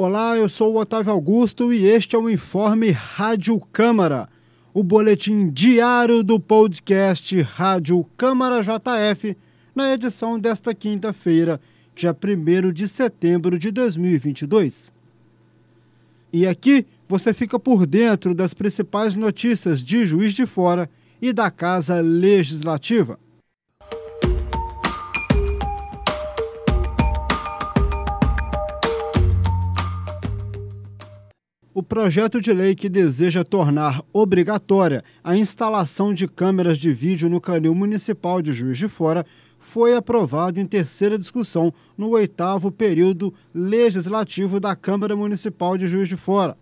Olá, eu sou o Otávio Augusto e este é o Informe Rádio Câmara, o boletim diário do podcast Rádio Câmara JF, na edição desta quinta-feira, dia 1 de setembro de 2022. E aqui você fica por dentro das principais notícias de Juiz de Fora e da Casa Legislativa. O projeto de lei que deseja tornar obrigatória a instalação de câmeras de vídeo no canil municipal de Juiz de Fora foi aprovado em terceira discussão no oitavo período legislativo da Câmara Municipal de Juiz de Fora.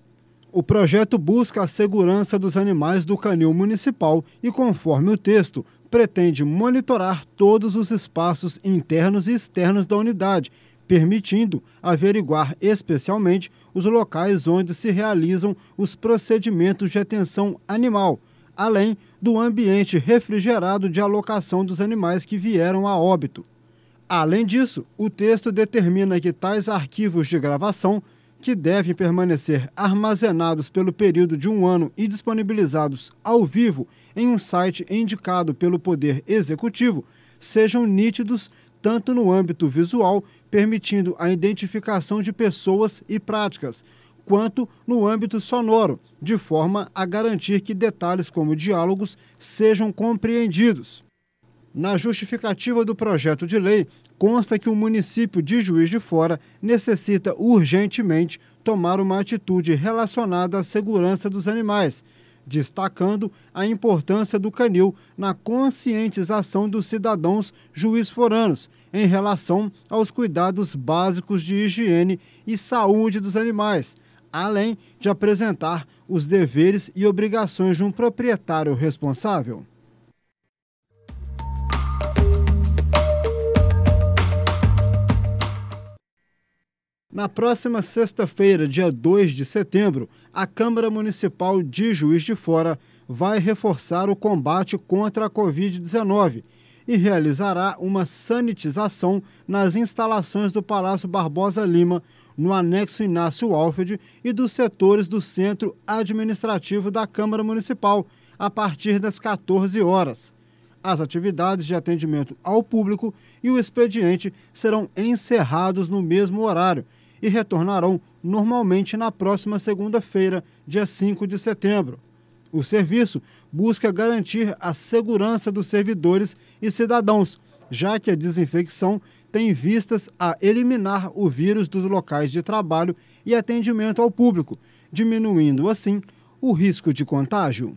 O projeto busca a segurança dos animais do canil municipal e, conforme o texto, pretende monitorar todos os espaços internos e externos da unidade, permitindo averiguar especialmente os locais onde se realizam os procedimentos de atenção animal, além do ambiente refrigerado de alocação dos animais que vieram a óbito. Além disso, o texto determina que tais arquivos de gravação, que devem permanecer armazenados pelo período de um ano e disponibilizados ao vivo em um site indicado pelo Poder Executivo, sejam nítidos tanto no âmbito visual, permitindo a identificação de pessoas e práticas, quanto no âmbito sonoro, de forma a garantir que detalhes como diálogos sejam compreendidos. Na justificativa do projeto de lei, consta que o município de Juiz de Fora necessita urgentemente tomar uma atitude relacionada à segurança dos animais destacando a importância do canil na conscientização dos cidadãos juiz-foranos em relação aos cuidados básicos de higiene e saúde dos animais, além de apresentar os deveres e obrigações de um proprietário responsável. Na próxima sexta-feira, dia 2 de setembro, a Câmara Municipal de Juiz de Fora vai reforçar o combate contra a Covid-19 e realizará uma sanitização nas instalações do Palácio Barbosa Lima, no anexo Inácio Alfred e dos setores do Centro Administrativo da Câmara Municipal, a partir das 14 horas. As atividades de atendimento ao público e o expediente serão encerrados no mesmo horário e retornarão normalmente na próxima segunda-feira, dia 5 de setembro. O serviço busca garantir a segurança dos servidores e cidadãos, já que a desinfecção tem vistas a eliminar o vírus dos locais de trabalho e atendimento ao público, diminuindo assim o risco de contágio.